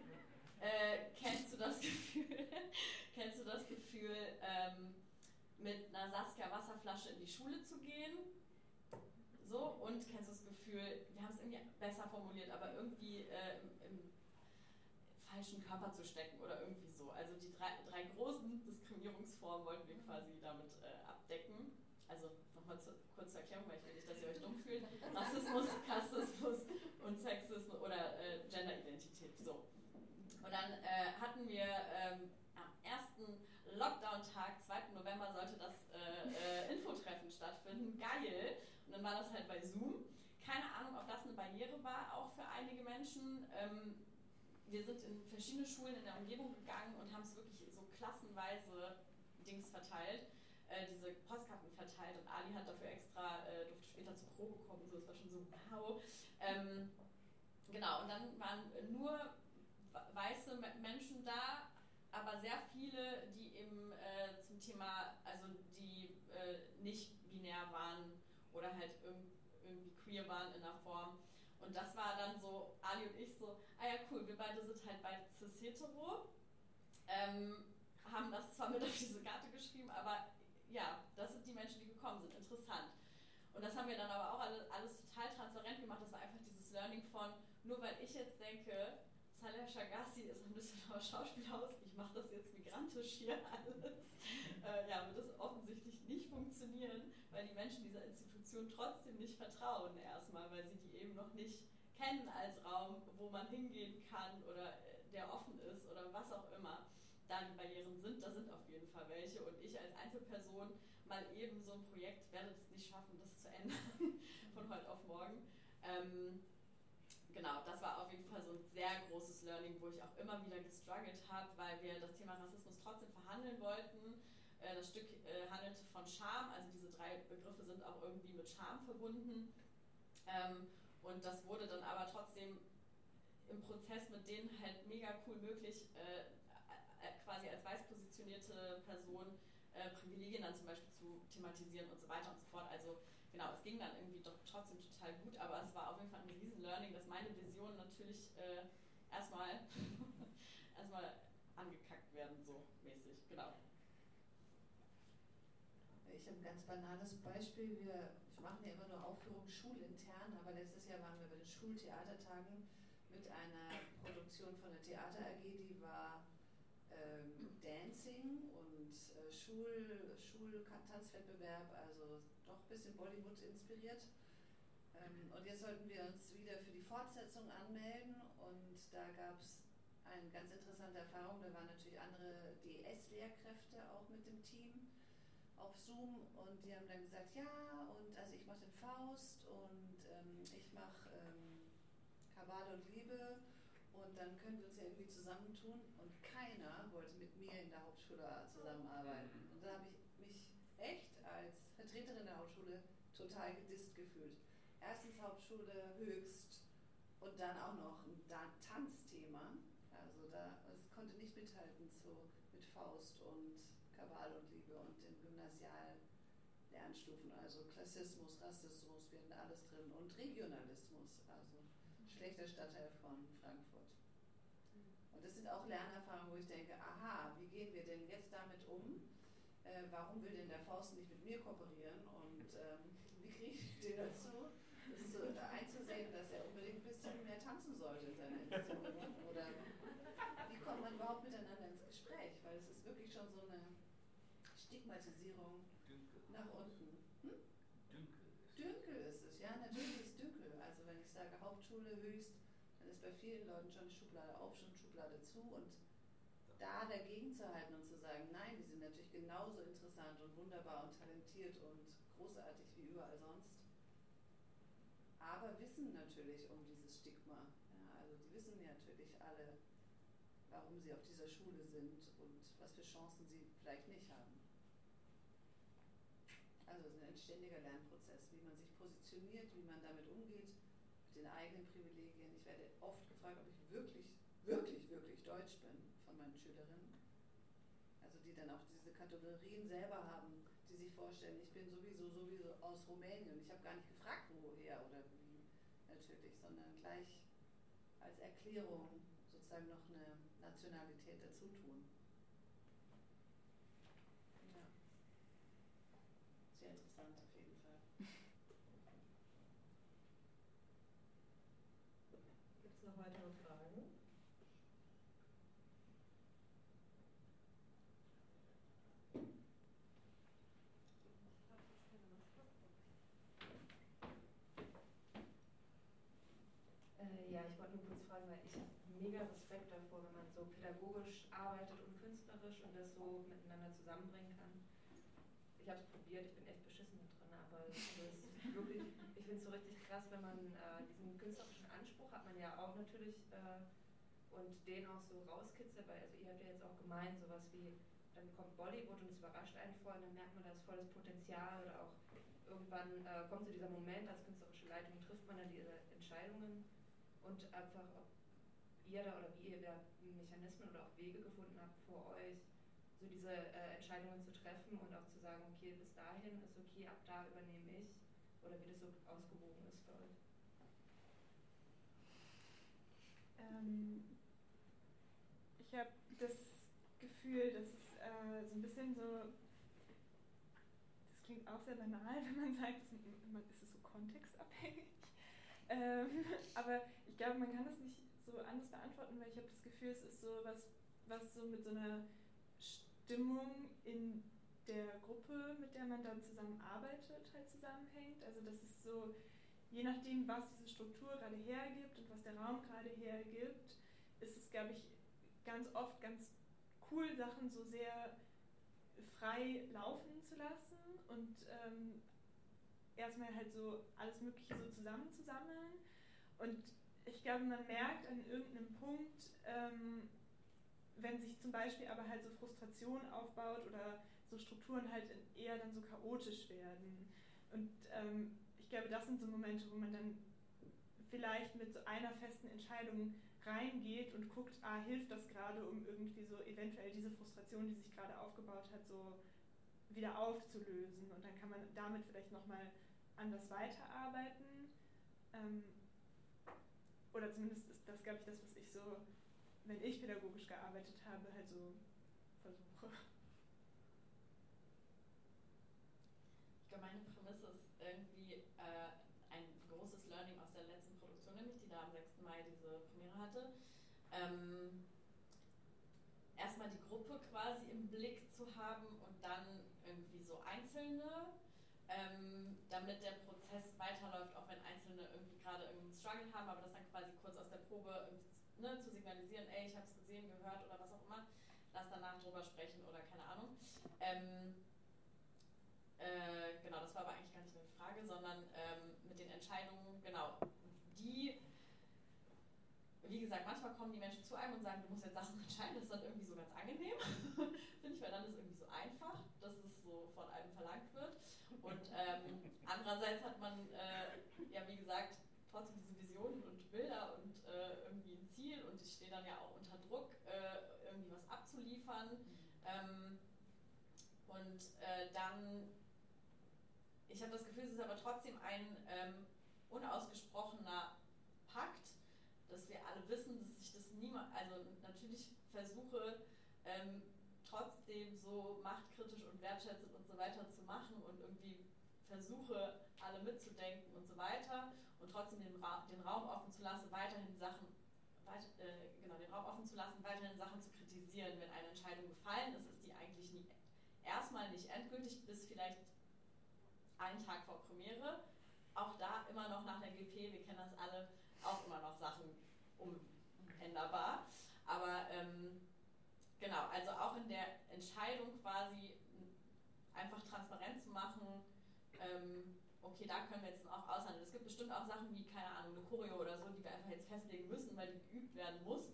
äh, kennst du das Gefühl, kennst du das Gefühl, ähm, mit einer Saskia Wasserflasche in die Schule zu gehen? So, und kennst du das Gefühl, wir haben es irgendwie besser formuliert, aber irgendwie äh, im, im, falschen Körper zu stecken oder irgendwie so. Also die drei, drei großen Diskriminierungsformen wollten wir quasi damit äh, abdecken. Also nochmal zu, kurz zur Erklärung, weil ich will nicht, dass ihr euch dumm fühlt. Rassismus, Kassismus und Sexismus oder äh, Genderidentität. So. Und dann äh, hatten wir ähm, am ersten Lockdown-Tag, 2. November, sollte das äh, äh, Infotreffen stattfinden. Geil. Und dann war das halt bei Zoom. Keine Ahnung, ob das eine Barriere war, auch für einige Menschen. Ähm, wir sind in verschiedene Schulen in der Umgebung gegangen und haben es wirklich so klassenweise Dings verteilt, äh, diese Postkarten verteilt und Ali hat dafür extra, äh, durfte später zur Probe kommen, so, es war schon so wow. Ähm, genau, und dann waren nur weiße Menschen da, aber sehr viele, die eben äh, zum Thema, also die äh, nicht binär waren oder halt irg irgendwie queer waren in der Form. Und das war dann so, Ali und ich so, ah ja cool, wir beide sind halt beide cis-hetero, ähm, haben das zwar mit auf diese Karte geschrieben, aber ja, das sind die Menschen, die gekommen sind, interessant. Und das haben wir dann aber auch alles, alles total transparent gemacht, das war einfach dieses Learning von, nur weil ich jetzt denke, Saleh Shagassi ist ein Düsseldorfer Schauspielhaus, ich mache das jetzt migrantisch hier alles, äh, ja, wird das offensichtlich nicht funktionieren, weil die Menschen dieser Institution trotzdem nicht vertrauen erstmal, weil sie die eben noch nicht kennen als Raum, wo man hingehen kann oder äh, der offen ist oder was auch immer Barrieren sind, da sind auf jeden Fall welche und ich als Einzelperson mal eben so ein Projekt werde es nicht schaffen, das zu ändern von heute auf morgen. Ähm, genau, das war auf jeden Fall so ein sehr großes Learning, wo ich auch immer wieder gestruggelt habe, weil wir das Thema Rassismus trotzdem verhandeln wollten. Äh, das Stück äh, handelte von Scham, also diese drei Begriffe sind auch irgendwie mit Scham verbunden. Ähm, und das wurde dann aber trotzdem im Prozess mit denen halt mega cool möglich, äh, quasi als weiß positionierte Person Privilegien dann zum Beispiel zu thematisieren und so weiter und so fort. Also genau, es ging dann irgendwie doch trotzdem total gut, aber es war auf jeden Fall ein riesen Learning, dass meine Visionen natürlich äh, erstmal erstmal angekackt werden, so mäßig, genau. Ich habe ein ganz banales Beispiel. Wir machen ja immer nur Aufführungen schulintern, aber letztes Jahr waren wir bei den Schultheatertagen mit einer Produktion von der Theater AG, die war ähm, Dancing und äh, Schul, Schultanzwettbewerb, also doch ein bisschen Bollywood inspiriert. Ähm, und jetzt sollten wir uns wieder für die Fortsetzung anmelden und da gab es eine ganz interessante Erfahrung. Da waren natürlich andere DS-Lehrkräfte auch mit dem Team auf Zoom und die haben dann gesagt, ja, und also ich mache den Faust und ähm, ich mache ähm, Kabale und Liebe und dann können wir uns ja irgendwie zusammentun und keiner wollte mit mir in der Hauptschule zusammenarbeiten. Und da habe ich mich echt als Vertreterin der Hauptschule total gedisst gefühlt. Erstens Hauptschule höchst und dann auch noch ein Tanzthema. Also da, es konnte nicht mithalten zu, mit Faust und Kabal und Liebe und den Gymnasial-Lernstufen. Also Klassismus, Rassismus, wir hatten alles drin und Regionalismus, also schlechter Stadtteil von sind auch Lernerfahrungen, wo ich denke, aha, wie gehen wir denn jetzt damit um? Äh, warum will denn der Faust nicht mit mir kooperieren und ähm, wie kriege ich den dazu, das so, einzusehen, dass er unbedingt ein bisschen mehr tanzen sollte in seiner Inszenierung? Oder wie kommt man überhaupt miteinander ins Gespräch? Weil es ist wirklich schon so eine Stigmatisierung Dünkel. nach unten. Hm? Dünkel. Dünkel ist es, ja, natürlich ist Dünkel. Also wenn ich sage Hauptschule höchst, dann ist bei vielen Leuten schon die Schublade auf, schon Schublade zu und da dagegen zu halten und zu sagen, nein, die sind natürlich genauso interessant und wunderbar und talentiert und großartig wie überall sonst, aber wissen natürlich um dieses Stigma. Ja, also die wissen natürlich alle, warum sie auf dieser Schule sind und was für Chancen sie vielleicht nicht haben. Also es ist ein ständiger Lernprozess, wie man sich positioniert, wie man damit umgeht, mit den eigenen Privilegien. Ich werde oft gefragt, ob ich wirklich, wirklich, wirklich deutsch bin von meinen Schülerinnen. Also die dann auch diese Kategorien selber haben, die sich vorstellen, ich bin sowieso sowieso aus Rumänien. Ich habe gar nicht gefragt, woher oder wie natürlich, sondern gleich als Erklärung sozusagen noch eine Nationalität dazu tun. Ja. Sehr interessant auf jeden Fall. Gibt es noch weitere Fragen? Äh, ja, ich wollte nur kurz fragen, weil ich habe mega Respekt davor, wenn man so pädagogisch arbeitet und künstlerisch und das so miteinander zusammenbringen kann. Ich habe es probiert, ich bin echt beschissen da drin, aber wirklich, ich finde es so richtig krass, wenn man äh, diesen künstlerischen Anspruch hat man ja auch natürlich äh, und den auch so rauskitzelt, weil also ihr habt ja jetzt auch gemeint, sowas wie, dann kommt Bollywood und es überrascht einen voll und dann merkt man, da ist volles Potenzial oder auch irgendwann äh, kommt so dieser Moment als künstlerische Leitung, trifft man dann diese Entscheidungen und einfach, ob ihr da oder wie ihr da Mechanismen oder auch Wege gefunden habt vor euch, so diese äh, Entscheidungen zu treffen und auch zu sagen, okay, bis dahin ist okay, ab da übernehme ich oder wie das so ausgewogen ist für euch. Ähm, ich habe das Gefühl, dass es äh, so ein bisschen so, das klingt auch sehr banal, wenn man sagt, es, ist so kontextabhängig. Ähm, aber ich glaube, man kann das nicht so anders beantworten, weil ich habe das Gefühl, es ist so was, was so mit so einer Stimmung in der Gruppe, mit der man dann zusammenarbeitet, halt zusammenhängt. Also das ist so, je nachdem, was diese Struktur gerade hergibt und was der Raum gerade hergibt, ist es, glaube ich, ganz oft ganz cool, Sachen so sehr frei laufen zu lassen und ähm, erstmal halt so alles Mögliche so zusammenzusammeln. Und ich glaube, man merkt an irgendeinem Punkt, ähm, wenn sich zum Beispiel aber halt so Frustration aufbaut oder so Strukturen halt eher dann so chaotisch werden. Und ähm, ich glaube, das sind so Momente, wo man dann vielleicht mit so einer festen Entscheidung reingeht und guckt, ah, hilft das gerade, um irgendwie so eventuell diese Frustration, die sich gerade aufgebaut hat, so wieder aufzulösen. Und dann kann man damit vielleicht nochmal anders weiterarbeiten. Ähm, oder zumindest ist das, glaube ich, das, was ich so, wenn ich pädagogisch gearbeitet habe, halt so versuche. Ich glaube, meine Prämisse ist irgendwie äh, ein großes Learning aus der letzten Produktion, nämlich die da am 6. Mai diese Premiere hatte. Ähm, erstmal die Gruppe quasi im Blick zu haben und dann irgendwie so Einzelne, ähm, damit der Prozess weiterläuft, auch wenn Einzelne irgendwie gerade irgendwie Struggle haben, aber das dann quasi kurz aus der Probe ne, zu signalisieren, ey, ich habe es gesehen, gehört oder was auch immer, lass danach drüber sprechen oder keine Ahnung. Ähm, äh, genau, das war aber eigentlich gar nicht eine Frage, sondern ähm, mit den Entscheidungen, genau, die, wie gesagt, manchmal kommen die Menschen zu einem und sagen, du musst jetzt Sachen entscheiden, das ist dann irgendwie so ganz angenehm, finde ich, weil dann ist es irgendwie so einfach, dass es so von einem. Und ähm, andererseits hat man, äh, ja, wie gesagt, trotzdem diese Visionen und Bilder und äh, irgendwie ein Ziel und ich stehe dann ja auch unter Druck, äh, irgendwie was abzuliefern. Ähm, und äh, dann ich habe das Gefühl, es ist aber trotzdem ein ähm, unausgesprochener Pakt, dass wir alle wissen, dass ich das niemals, also natürlich versuche, ähm, trotzdem so machtkritisch und wertschätzend und so weiter zu machen und irgendwie versuche, alle mitzudenken und so weiter und trotzdem den, Ra den Raum offen zu lassen, weiterhin Sachen, weit, äh, genau, den Raum offen zu lassen, weiterhin Sachen zu kritisieren. Wenn eine Entscheidung gefallen ist, ist die eigentlich nie, erstmal nicht endgültig, bis vielleicht einen Tag vor Premiere. Auch da immer noch nach der GP, wir kennen das alle, auch immer noch Sachen umänderbar. Aber ähm, genau, also auch in der Entscheidung quasi einfach transparent zu machen, ähm, okay, da können wir jetzt auch aushandeln. Es gibt bestimmt auch Sachen wie, keine Ahnung, eine Choreo oder so, die wir einfach jetzt festlegen müssen, weil die geübt werden muss.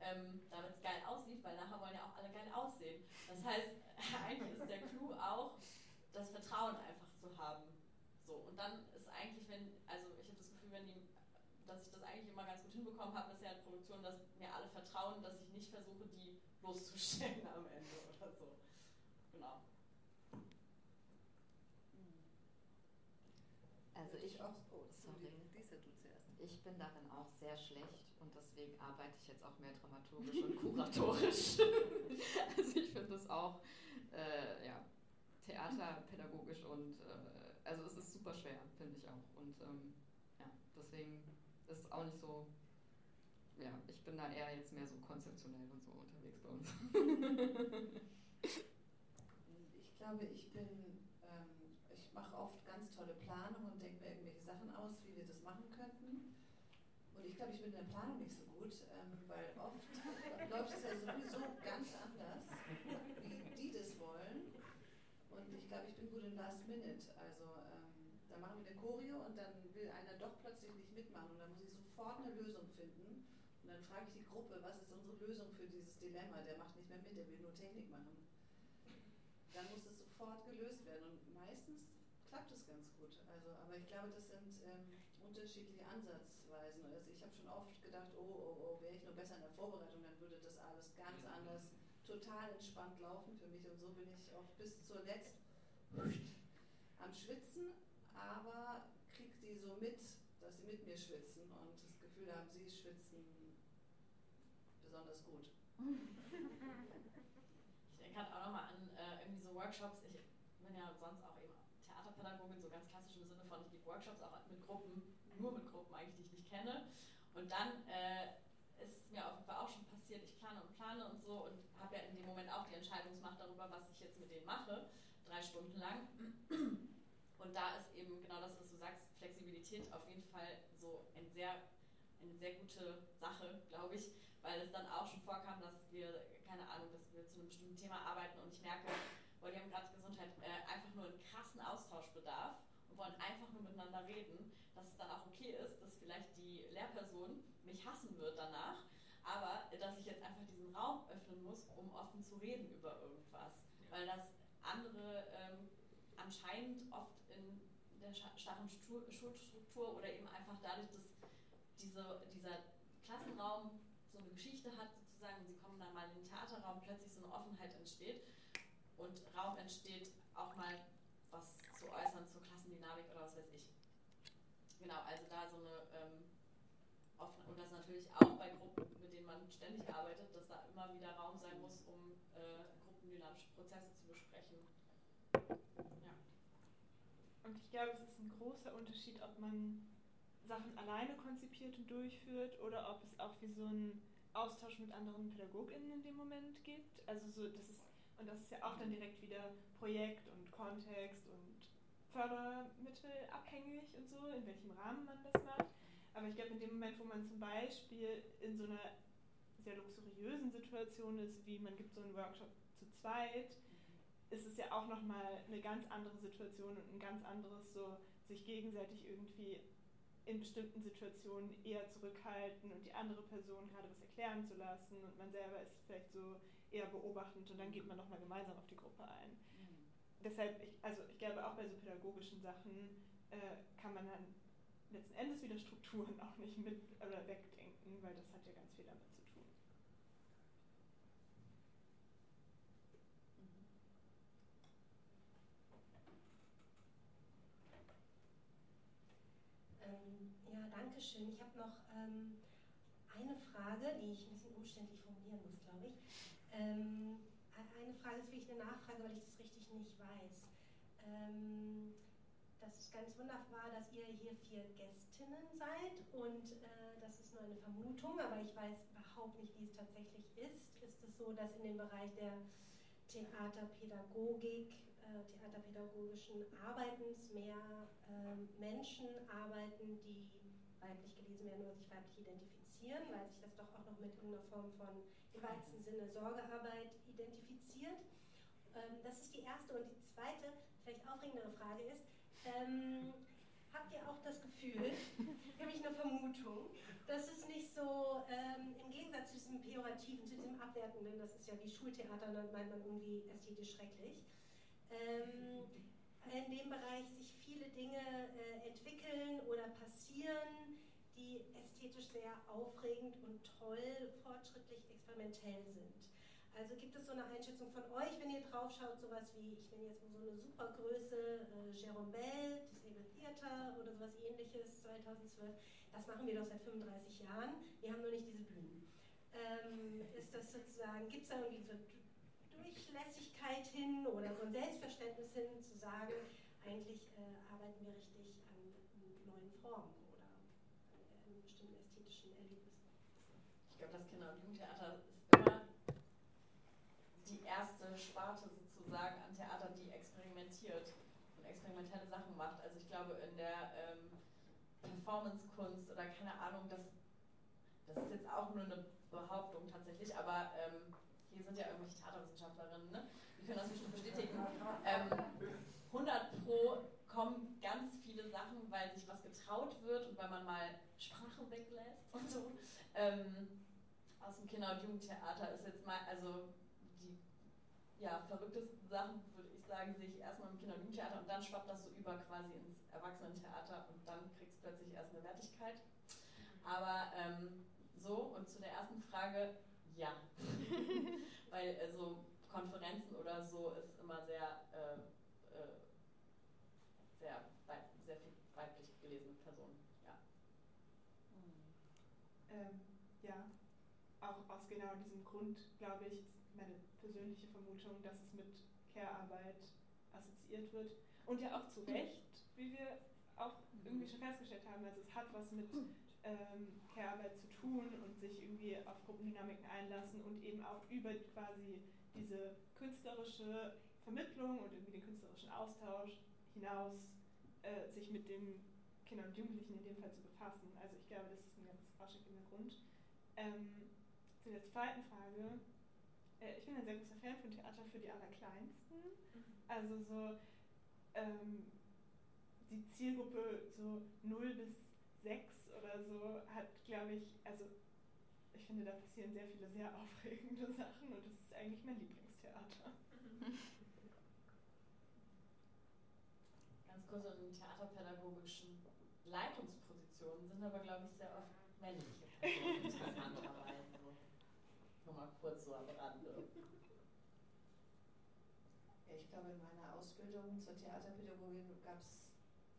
ähm, damit es geil aussieht, weil nachher wollen ja auch alle geil aussehen. Das heißt, eigentlich ist der Clou auch, das Vertrauen einfach zu haben. So, und dann ist eigentlich, wenn, also ich habe das Gefühl, wenn die, dass ich das eigentlich immer ganz gut hinbekommen habe bisher in Produktion, dass mir alle vertrauen, dass ich nicht versuche, die bloßzustellen am Ende oder so. Genau. Also ich, auch, oh, sorry. Ich bin darin auch sehr schlecht und deswegen arbeite ich jetzt auch mehr dramaturgisch und kuratorisch. also ich finde das auch äh, ja, theaterpädagogisch und äh, also es ist super schwer, finde ich auch. Und ähm, ja, deswegen ist es auch nicht so, ja, ich bin da eher jetzt mehr so konzeptionell und so unterwegs bei uns. Ich glaube, ich bin, ähm, ich mache oft ganz tolle Planungen und denke mir irgendwelche Sachen aus, wie wir das machen könnten. Und ich glaube, ich bin in der Planung nicht so gut, ähm, weil oft läuft es ja sowieso ganz anders, wie die das wollen. Und ich glaube, ich bin gut in Last Minute. Also ähm, da machen wir eine Choreo und dann will einer doch plötzlich nicht mitmachen und dann muss ich sofort eine Lösung frage ich die Gruppe, was ist unsere Lösung für dieses Dilemma? Der macht nicht mehr mit, der will nur Technik machen. Dann muss es sofort gelöst werden und meistens klappt es ganz gut. Also, aber ich glaube, das sind ähm, unterschiedliche Ansatzweisen. Also ich habe schon oft gedacht, oh, oh, oh, wäre ich nur besser in der Vorbereitung, dann würde das alles ganz anders, total entspannt laufen für mich. Und so bin ich oft bis zuletzt am Schwitzen, aber kriege die so mit, dass sie mit mir schwitzen und das Gefühl haben, sie schwitzen besonders gut. Ich denke gerade auch nochmal an äh, irgendwie so Workshops. Ich bin ja sonst auch eben Theaterpädagogin, so ganz klassisch im Sinne von, ich gebe Workshops auch mit Gruppen, nur mit Gruppen eigentlich, die ich nicht kenne. Und dann äh, ist mir auf jeden Fall auch schon passiert, ich plane und plane und so und habe ja in dem Moment auch die Entscheidungsmacht darüber, was ich jetzt mit denen mache, drei Stunden lang. Und da ist eben genau das, was du sagst, Flexibilität auf jeden Fall so ein sehr, eine sehr gute Sache, glaube ich, weil es dann auch schon vorkam, dass wir, keine Ahnung, dass wir zu einem bestimmten Thema arbeiten und ich merke, boah, die haben gerade Gesundheit, äh, einfach nur einen krassen Austauschbedarf und wollen einfach nur miteinander reden, dass es dann auch okay ist, dass vielleicht die Lehrperson mich hassen wird danach, aber dass ich jetzt einfach diesen Raum öffnen muss, um offen zu reden über irgendwas, weil das andere ähm, anscheinend oft in der starren Schulstruktur oder eben einfach dadurch, dass diese, dieser Klassenraum Geschichte hat sozusagen und sie kommen dann mal in den Theaterraum, plötzlich so eine Offenheit entsteht und Raum entsteht, auch mal was zu äußern zur Klassendynamik oder was weiß ich. Genau, also da so eine ähm, offene, und das natürlich auch bei Gruppen, mit denen man ständig arbeitet, dass da immer wieder Raum sein muss, um äh, gruppendynamische Prozesse zu besprechen. Ja. Und ich glaube, es ist ein großer Unterschied, ob man Sachen alleine konzipiert und durchführt oder ob es auch wie so ein Austausch mit anderen PädagogInnen in dem Moment gibt. Also so, das ist, und das ist ja auch dann direkt wieder Projekt und Kontext und Fördermittel abhängig und so, in welchem Rahmen man das macht. Aber ich glaube, in dem Moment, wo man zum Beispiel in so einer sehr luxuriösen Situation ist, wie man gibt so einen Workshop zu zweit, ist es ja auch nochmal eine ganz andere Situation und ein ganz anderes so, sich gegenseitig irgendwie in bestimmten Situationen eher zurückhalten und die andere Person gerade was erklären zu lassen und man selber ist vielleicht so eher beobachtend und dann geht man nochmal gemeinsam auf die Gruppe ein. Mhm. Deshalb, ich, also ich glaube auch bei so pädagogischen Sachen äh, kann man dann letzten Endes wieder Strukturen auch nicht mit oder wegdenken, weil das hat ja ganz viel damit zu tun. Ähm, ja, danke schön. Ich habe noch ähm, eine Frage, die ich ein bisschen umständlich formulieren muss, glaube ich. Ähm, eine Frage ist wirklich eine Nachfrage, weil ich das richtig nicht weiß. Ähm, das ist ganz wunderbar, dass ihr hier vier Gästinnen seid und äh, das ist nur eine Vermutung, aber ich weiß überhaupt nicht, wie es tatsächlich ist. Ist es so, dass in dem Bereich der Theaterpädagogik, äh, theaterpädagogischen Arbeitens mehr äh, Menschen arbeiten, die weiblich gelesen werden oder sich weiblich identifizieren, weil sich das doch auch noch mit irgendeiner Form von im weitesten Sinne Sorgearbeit identifiziert. Ähm, das ist die erste und die zweite, vielleicht aufregendere Frage ist, ähm, habt ihr auch das Gefühl, nämlich eine Vermutung, dass es nicht so, ähm, im Gegensatz zu diesem Pejorativen, zu diesem Abwertenden, das ist ja wie Schultheater, dann meint man irgendwie ästhetisch schrecklich, ähm, in dem Bereich sich viele Dinge äh, entwickeln oder passieren, die ästhetisch sehr aufregend und toll, fortschrittlich, experimentell sind. Also gibt es so eine Einschätzung von euch, wenn ihr drauf schaut, sowas wie, ich nenne jetzt so eine Supergröße, äh, Jérôme Bell, Disable Theater oder sowas ähnliches, 2012. Das machen wir doch seit 35 Jahren. Wir haben nur nicht diese Bühnen. Ähm, ist das sozusagen, gibt es da irgendwie so Durchlässigkeit hin oder so ein Selbstverständnis hin, zu sagen, eigentlich äh, arbeiten wir richtig an, neuen Formen oder an, an bestimmten ästhetischen Erlebnissen? Ich glaube, das Kinder- und Jugendtheater ist immer die erste Sparte sozusagen an Theater, die experimentiert und experimentelle Sachen macht. Also ich glaube, in der ähm, Performance-Kunst oder keine Ahnung, das, das ist jetzt auch nur eine Behauptung tatsächlich, aber ähm, hier sind ja irgendwelche Theaterwissenschaftlerinnen, ne? die können das bestimmt bestätigen. Ähm, 100 pro kommen ganz viele Sachen, weil sich was getraut wird und weil man mal Sprache weglässt und so. Ähm, aus dem Kinder- und Jugendtheater ist jetzt mal, also die ja, verrücktesten Sachen, würde ich sagen, sehe ich erstmal im Kinder- und Jugendtheater und dann schwappt das so über quasi ins Erwachsenentheater und dann kriegt es plötzlich erst eine Wertigkeit. Aber ähm, so, und zu der ersten Frage, ja. Weil also Konferenzen oder so ist immer sehr, äh, äh, sehr, sehr viel weiblich gelesene Personen. Ja. Ähm, ja, auch aus genau diesem Grund, glaube ich, ist meine persönliche Vermutung, dass es mit Care-Arbeit assoziiert wird. Und ja auch zu Recht, wie wir auch irgendwie schon festgestellt haben. Also es hat was mit ähm, Care-Arbeit zu tun und sich irgendwie auf Gruppendynamiken einlassen und eben auch über quasi diese künstlerische Vermittlung und irgendwie den künstlerischen Austausch hinaus äh, sich mit den Kindern und Jugendlichen in dem Fall zu befassen. Also ich glaube, das ist ein ganz ausschlaggebender Grund. Ähm, zu der zweiten Frage. Äh, ich bin ein sehr großer Fan von Theater für die Allerkleinsten. Also so ähm, die Zielgruppe so 0 bis 6 oder so hat, glaube ich, also ich finde, da passieren sehr viele sehr aufregende Sachen und das ist eigentlich mein Lieblingstheater. Ganz kurz in theaterpädagogischen Leitungspositionen sind aber, glaube ich, sehr oft männliche Personen interessanterweise. Nur mal kurz so am Rande. Ja, ich glaube, in meiner Ausbildung zur Theaterpädagogin gab es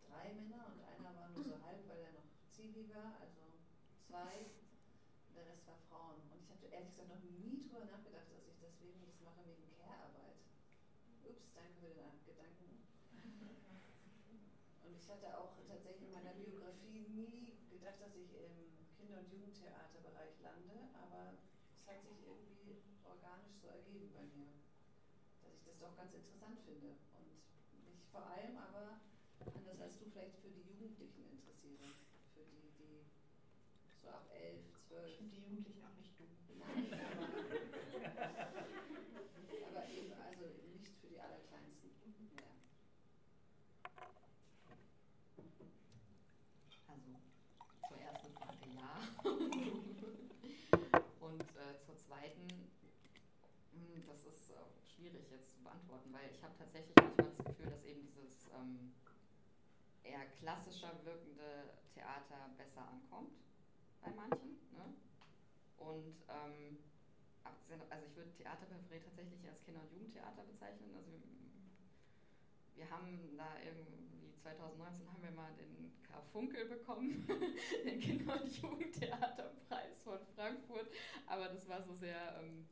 drei Männer und einer war nur so halb, weil er noch Zivi war, also zwei. Und der Rest war Frauen. Und ich habe ehrlich gesagt noch nie drüber nachgedacht, dass ich deswegen das mache wegen Care-Arbeit. Ups, danke für den Gedanken. Und ich hatte auch tatsächlich in meiner Biografie nie gedacht, dass ich im Kinder- und Jugendtheaterbereich lande, aber es hat sich irgendwie organisch so ergeben bei mir, dass ich das doch ganz interessant finde und mich vor allem aber, anders als du, vielleicht für die Jugendlichen interessiere, für die, die so ab elf, zwölf. Ich finde die Jugendlichen auch nicht dumm. Nein, aber, eben, also nicht für die Allerkleinsten. Ja. Also zur ersten Frage ja. Und äh, zur zweiten, mh, das ist äh, schwierig jetzt zu beantworten, weil ich habe tatsächlich manchmal das Gefühl, dass eben dieses ähm, eher klassischer wirkende Theater besser ankommt bei manchen. Ne? Und ähm, also ich würde Theaterperipherie tatsächlich als Kinder- und Jugendtheater bezeichnen. Also wir, wir haben da irgendwie 2019 haben wir mal den K. Funkel bekommen, den Kinder- und Jugendtheaterpreis von Frankfurt. Aber das war so sehr, ähm,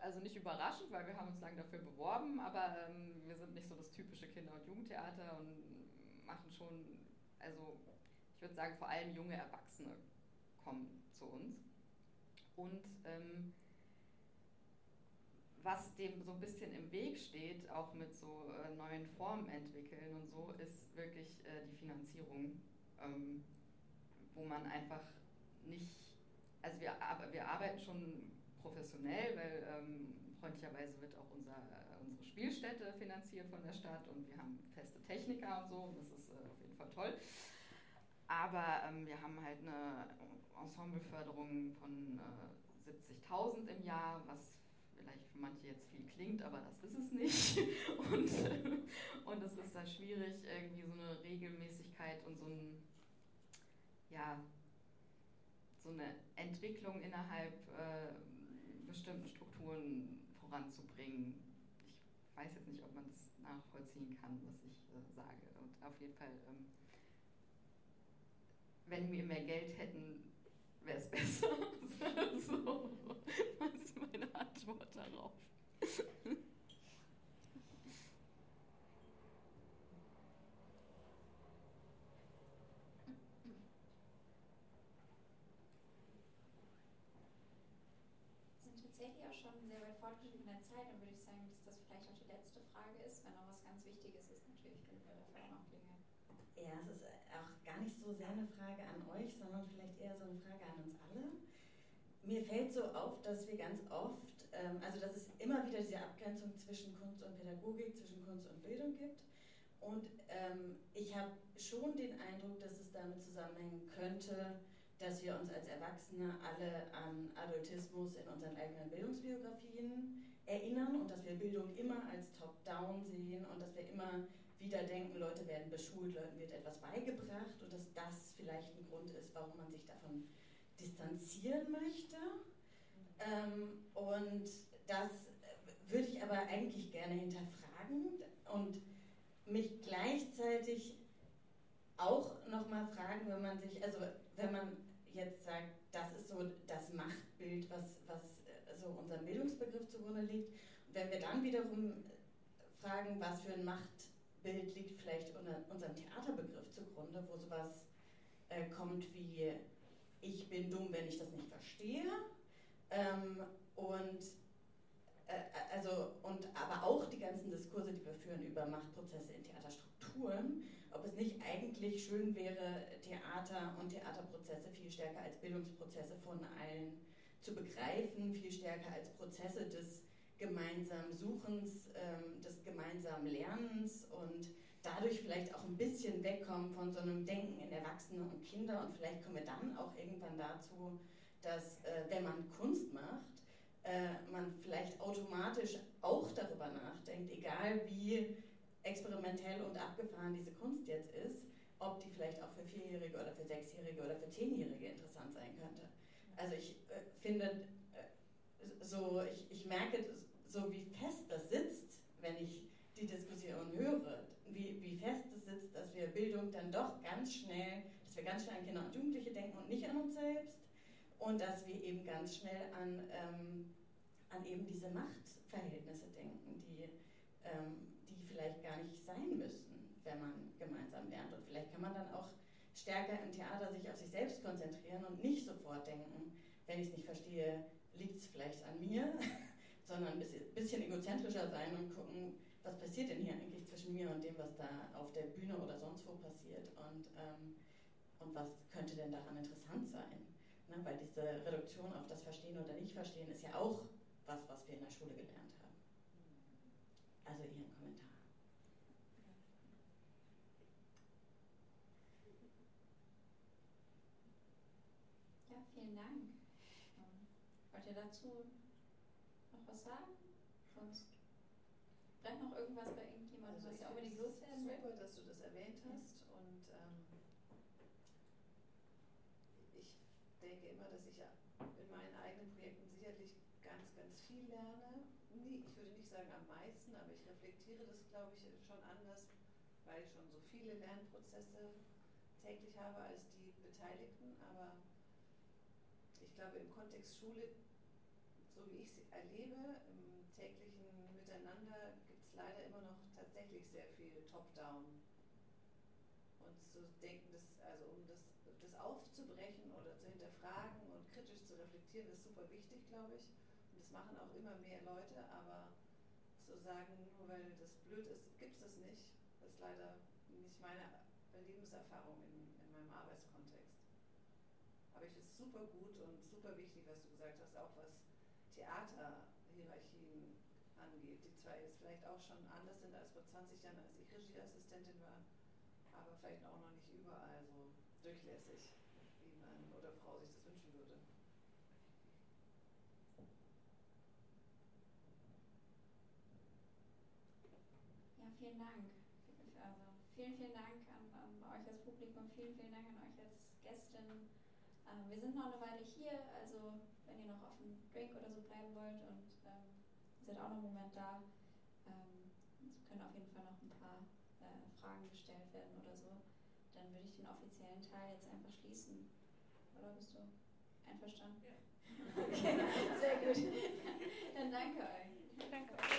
also nicht überraschend, weil wir haben uns lange dafür beworben, aber ähm, wir sind nicht so das typische Kinder- und Jugendtheater und machen schon, also ich würde sagen, vor allem junge Erwachsene kommen zu uns. Und ähm, was dem so ein bisschen im Weg steht, auch mit so äh, neuen Formen entwickeln und so, ist wirklich äh, die Finanzierung, ähm, wo man einfach nicht, also wir, wir arbeiten schon professionell, weil ähm, freundlicherweise wird auch unser, äh, unsere Spielstätte finanziert von der Stadt und wir haben feste Techniker und so. Und das ist äh, auf jeden Fall toll. Aber ähm, wir haben halt eine Ensembleförderung von äh, 70.000 im Jahr, was vielleicht für manche jetzt viel klingt, aber das ist es nicht. Und, und es ist dann schwierig, irgendwie so eine Regelmäßigkeit und so ein, ja, so eine Entwicklung innerhalb äh, bestimmten Strukturen voranzubringen. Ich weiß jetzt nicht, ob man das nachvollziehen kann, was ich äh, sage. Und auf jeden Fall, ähm, wenn wir mehr Geld hätten, wäre es besser. so, was ist meine Antwort darauf? sind tatsächlich auch schon sehr weit fortgeschritten in der Zeit, dann würde ich sagen, dass das vielleicht auch die letzte Frage ist. Wenn noch was ganz Wichtiges ist, natürlich können wir dafür auch noch. Ja, es ist auch gar nicht so sehr eine Frage an euch, sondern vielleicht eher so eine Frage an uns alle. Mir fällt so auf, dass wir ganz oft, ähm, also dass es immer wieder diese Abgrenzung zwischen Kunst und Pädagogik, zwischen Kunst und Bildung gibt. Und ähm, ich habe schon den Eindruck, dass es damit zusammenhängen könnte, dass wir uns als Erwachsene alle an Adultismus in unseren eigenen Bildungsbiografien erinnern und dass wir Bildung immer als Top-Down sehen und dass wir immer wieder denken, Leute werden beschult, Leuten wird etwas beigebracht und dass das vielleicht ein Grund ist, warum man sich davon distanzieren möchte. Ähm, und das würde ich aber eigentlich gerne hinterfragen und mich gleichzeitig auch nochmal fragen, wenn man sich, also wenn man jetzt sagt, das ist so das Machtbild, was, was äh, so unserem Bildungsbegriff zugrunde liegt. Und wenn wir dann wiederum fragen, was für ein Machtbild liegt vielleicht unserem Theaterbegriff zugrunde, wo sowas äh, kommt wie ich bin dumm, wenn ich das nicht verstehe. Ähm, und äh, also und aber auch die ganzen Diskurse, die wir führen über Machtprozesse in Theaterstrukturen, ob es nicht eigentlich schön wäre, Theater und Theaterprozesse viel stärker als Bildungsprozesse von allen zu begreifen, viel stärker als Prozesse des gemeinsamen Suchens, ähm, des gemeinsamen Lernens und dadurch vielleicht auch ein bisschen wegkommen von so einem Denken in Erwachsene und Kinder und vielleicht kommen wir dann auch irgendwann dazu, dass äh, wenn man Kunst macht, äh, man vielleicht automatisch auch darüber nachdenkt, egal wie experimentell und abgefahren diese Kunst jetzt ist, ob die vielleicht auch für Vierjährige oder für Sechsjährige oder für Zehnjährige interessant sein könnte. Also ich äh, finde, so, ich, ich merke so, wie fest das sitzt, wenn ich die Diskussion höre, wie, wie fest es sitzt, dass wir Bildung dann doch ganz schnell, dass wir ganz schnell an Kinder und Jugendliche denken und nicht an uns selbst und dass wir eben ganz schnell an, ähm, an eben diese Machtverhältnisse denken, die ähm, vielleicht gar nicht sein müssen, wenn man gemeinsam lernt. Und vielleicht kann man dann auch stärker im Theater sich auf sich selbst konzentrieren und nicht sofort denken, wenn ich es nicht verstehe, liegt es vielleicht an mir, sondern ein bisschen, bisschen egozentrischer sein und gucken, was passiert denn hier eigentlich zwischen mir und dem, was da auf der Bühne oder sonst wo passiert und, ähm, und was könnte denn daran interessant sein. Ne? Weil diese Reduktion auf das Verstehen oder Nicht-Verstehen ist ja auch was, was wir in der Schule gelernt haben. Also Ihren Kommentar. vielen Dank. Wollt ihr dazu noch was sagen? Sonst brennt noch irgendwas bei irgendjemandem, also was ihr unbedingt loswerden will? Super, dass du das erwähnt hast. Und ähm, ich denke immer, dass ich in meinen eigenen Projekten sicherlich ganz, ganz viel lerne. Nie, ich würde nicht sagen am meisten, aber ich reflektiere das, glaube ich, schon anders, weil ich schon so viele Lernprozesse täglich habe als die Beteiligten. Aber glaube, im Kontext Schule, so wie ich es erlebe, im täglichen Miteinander gibt es leider immer noch tatsächlich sehr viel Top-Down. Und zu denken, dass, also um das, das aufzubrechen oder zu hinterfragen und kritisch zu reflektieren, ist super wichtig, glaube ich. Und das machen auch immer mehr Leute, aber zu sagen, nur weil das blöd ist, gibt es das nicht, ist leider nicht meine Lebenserfahrung in, in meinem Arbeitskontext. Aber ich finde es super gut und super wichtig, was du gesagt hast, auch was Theaterhierarchien angeht, die zwar jetzt vielleicht auch schon anders sind als vor 20 Jahren, als ich Regieassistentin war, aber vielleicht auch noch nicht überall so durchlässig, wie man oder Frau sich das wünschen würde. Ja, vielen Dank. Also vielen, vielen Dank an, an euch als Publikum, vielen, vielen Dank an euch als Gästin. Ähm, wir sind noch eine Weile hier, also wenn ihr noch auf einen Drink oder so bleiben wollt und ähm, ihr seid auch noch einen Moment da, ähm, es können auf jeden Fall noch ein paar äh, Fragen gestellt werden oder so, dann würde ich den offiziellen Teil jetzt einfach schließen. Oder bist du einverstanden? Ja. Okay, sehr gut. Dann danke euch. Danke euch.